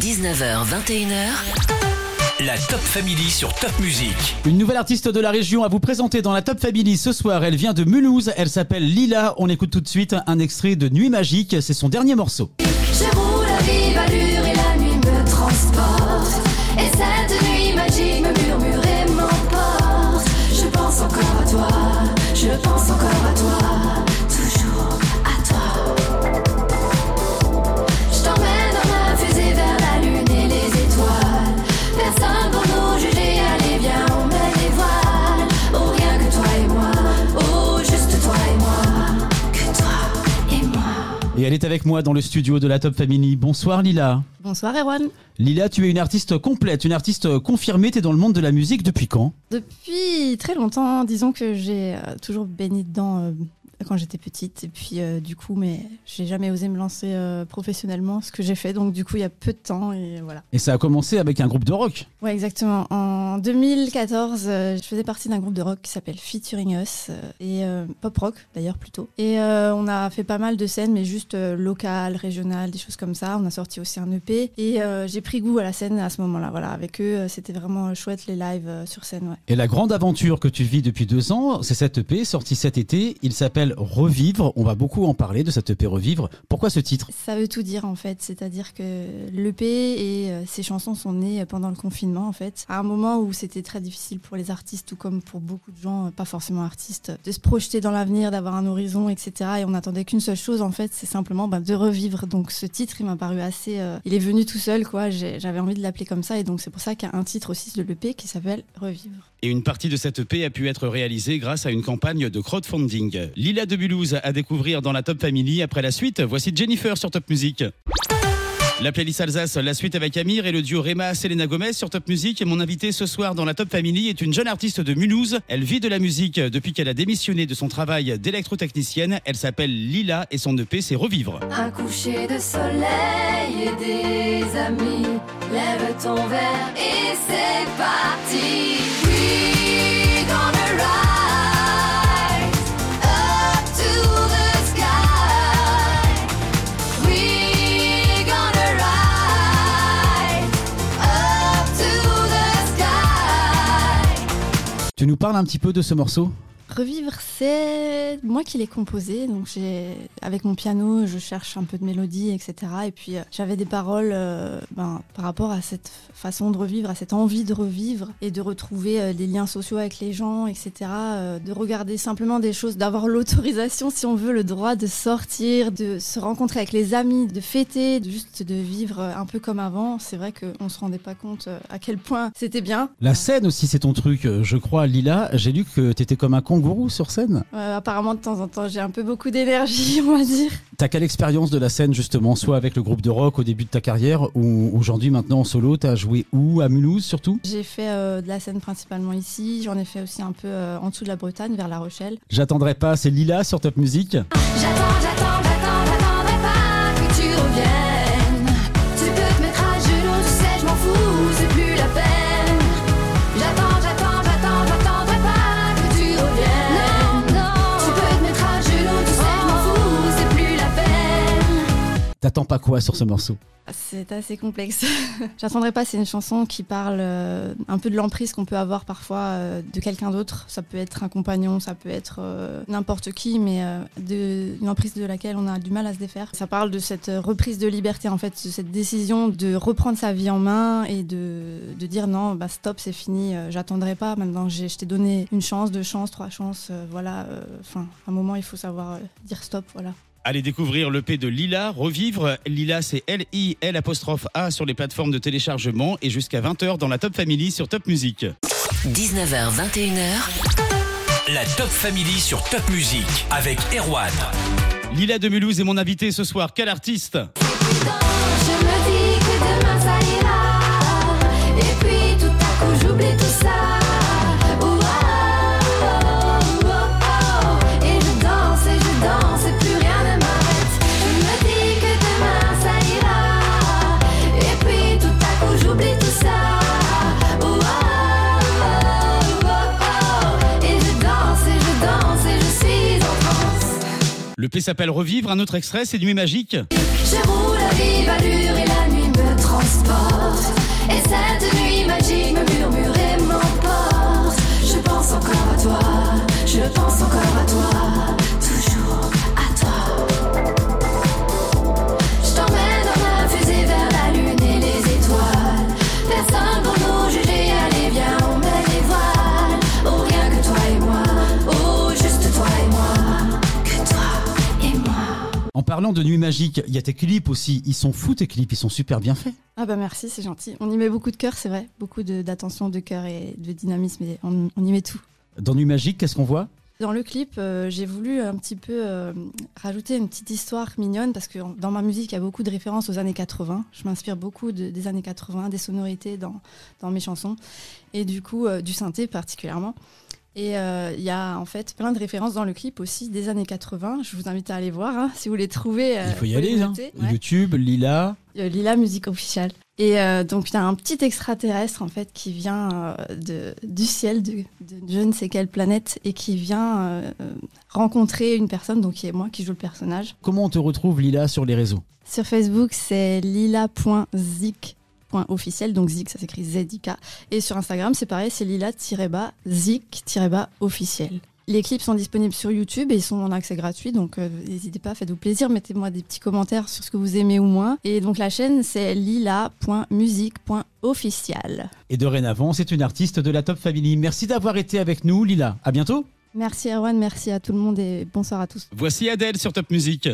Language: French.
19h, 21h. La Top Family sur Top Music. Une nouvelle artiste de la région à vous présenter dans la Top Family ce soir. Elle vient de Mulhouse, elle s'appelle Lila. On écoute tout de suite un extrait de Nuit Magique, c'est son dernier morceau. Je roule à vive allure et la nuit me transporte. Et cette nuit magique me murmure et m'emporte. Je pense encore à toi, je pense encore à toi, Et elle est avec moi dans le studio de la Top Family. Bonsoir Lila. Bonsoir Erwan. Lila, tu es une artiste complète, une artiste confirmée. T'es dans le monde de la musique depuis quand? Depuis très longtemps, disons que j'ai euh, toujours baigné dedans euh, quand j'étais petite. Et puis euh, du coup, mais j'ai jamais osé me lancer euh, professionnellement, ce que j'ai fait. Donc du coup, il y a peu de temps et voilà. Et ça a commencé avec un groupe de rock. Ouais, exactement. En 2014, euh, je faisais partie d'un groupe de rock qui s'appelle Featuring Us et pop rock d'ailleurs plutôt. Et on a fait pas mal de scènes, mais juste locales, régionales, des choses comme ça. On a sorti aussi un EP et j'ai pris goût à la scène à ce moment-là. Voilà, avec eux, c'était vraiment chouette les lives sur scène. Ouais. Et la grande aventure que tu vis depuis deux ans, c'est cette EP sortie cet été. Il s'appelle Revivre. On va beaucoup en parler de cette EP Revivre. Pourquoi ce titre? Ça veut tout dire en fait, c'est-à-dire que l'EP et euh, ces chansons sont nées pendant le confinement en fait, à un moment où c'était très difficile pour les artistes, tout comme pour beaucoup de gens, pas forcément artistes, de se projeter dans l'avenir, d'avoir un horizon, etc. Et on n'attendait qu'une seule chose en fait, c'est simplement bah, de revivre. Donc ce titre, il m'a paru assez, euh, il est venu tout seul quoi. J'avais envie de l'appeler comme ça et donc c'est pour ça qu'il y a un titre aussi de l'EP qui s'appelle Revivre. Et une partie de cette EP a pu être réalisée grâce à une campagne de crowdfunding. Lila de Mulhouse à découvrir dans la Top Family. Après la suite, voici Jennifer sur Top Music. La playlist Alsace, la suite avec Amir et le duo Rema Selena Gomez sur Top Music. Et mon invité ce soir dans la Top Family est une jeune artiste de Mulhouse. Elle vit de la musique depuis qu'elle a démissionné de son travail d'électrotechnicienne. Elle s'appelle Lila et son EP c'est Revivre. Tu nous parles un petit peu de ce morceau? Revivre, c'est moi qui l'ai composé. Donc j'ai, avec mon piano, je cherche un peu de mélodie, etc. Et puis euh, j'avais des paroles euh, ben, par rapport à cette façon de revivre, à cette envie de revivre et de retrouver euh, des liens sociaux avec les gens, etc. euh, de regarder simplement des choses, d'avoir l'autorisation, si on veut, le droit de sortir, de se rencontrer avec les amis, de fêter, juste de vivre un peu comme avant. C'est vrai qu'on se rendait pas compte à quel point c'était bien. La scène aussi, c'est ton truc, je crois, Lila. J'ai lu que t'étais comme un kangourou sur scène? Euh, apparemment, de temps en temps, j'ai un peu beaucoup d'énergie, on va dire. T'as quelle expérience de la scène, justement, soit avec le groupe de rock au début de ta carrière, ou aujourd'hui, maintenant, en solo, t'as joué où? À Mulhouse, surtout? J'ai fait euh, de la scène principalement ici. J'en ai fait aussi un peu euh, en dessous de la Bretagne, vers La Rochelle. J'attendrai pas, c'est Lila sur Top Music. J'attends, T'attends pas quoi sur ce morceau C'est assez complexe. J'attendrai pas, c'est une chanson qui parle euh, un peu de l'emprise qu'on peut avoir parfois euh, de quelqu'un d'autre. Ça peut être un compagnon, ça peut être euh, n'importe qui, mais de, une emprise de laquelle on a du mal à se défaire. Ça parle de cette reprise de liberté, en fait, de cette décision de reprendre sa vie en main et de, de dire non, bah stop, c'est fini, j'attendrai pas. Maintenant, je t'ai donné une chance, deux chances, trois chances, voilà. Enfin, à un moment, il faut savoir dire stop, voilà. Allez découvrir l'EP de Lila, Revivre. Lila, c'est L-I-L apostrophe A sur les plateformes de téléchargement et jusqu'à 20h dans la Top Family sur Top Music. 19h, 21h. La Top Family sur Top Music avec Erwan. Lila de Mulhouse est mon invité ce soir. Quel artiste? L'EP s'appelle Revivre. Un autre extrait, c'est Nuit Magique. Je roule à vive allure et la nuit me transporte. Parlant de nuit magique, il y a tes clips aussi. Ils sont fous tes clips, ils sont super bien faits. Ah bah merci, c'est gentil. On y met beaucoup de cœur, c'est vrai. Beaucoup d'attention, de, cœur et de dynamisme. Et on, on y met tout. Dans nuit magique, qu'est-ce qu'on voit? Dans le clip, euh, j'ai voulu un petit peu euh, rajouter une petite histoire mignonne parce que en- dans ma musique, il y a beaucoup de références aux années 80. Je m'inspire beaucoup de- des années 80, des sonorités dans, dans mes chansons et du coup euh, du synthé particulièrement. Et euh, il y a en fait plein de références dans le clip aussi des années 80. Je vous invite à aller voir hein, si vous les trouvez. euh, Il faut y aller. hein. Ouais. YouTube, Lila. Euh, Lila Musique Officielle. Et euh, donc il y a un petit extraterrestre en fait qui vient de, du ciel de, de je ne sais quelle planète et qui vient rencontrer une personne, donc qui est moi qui joue le personnage. Comment on te retrouve Lila sur les réseaux? Sur Facebook c'est lila.zik.officiel, donc zik ça s'écrit Z-I-K. Et sur Instagram c'est pareil, c'est lila-zik-officiel. Les clips sont disponibles sur YouTube et ils sont en accès gratuit, donc euh, n'hésitez pas, faites-vous plaisir, mettez-moi des petits commentaires sur ce que vous aimez ou moins. Et donc la chaîne c'est lila.musique.officiel. Et dorénavant, c'est une artiste de la Top Family. Merci d'avoir été avec nous, Lila. À bientôt. Merci Erwan, merci à tout le monde et bonsoir à tous. Voici Adèle sur Top Music.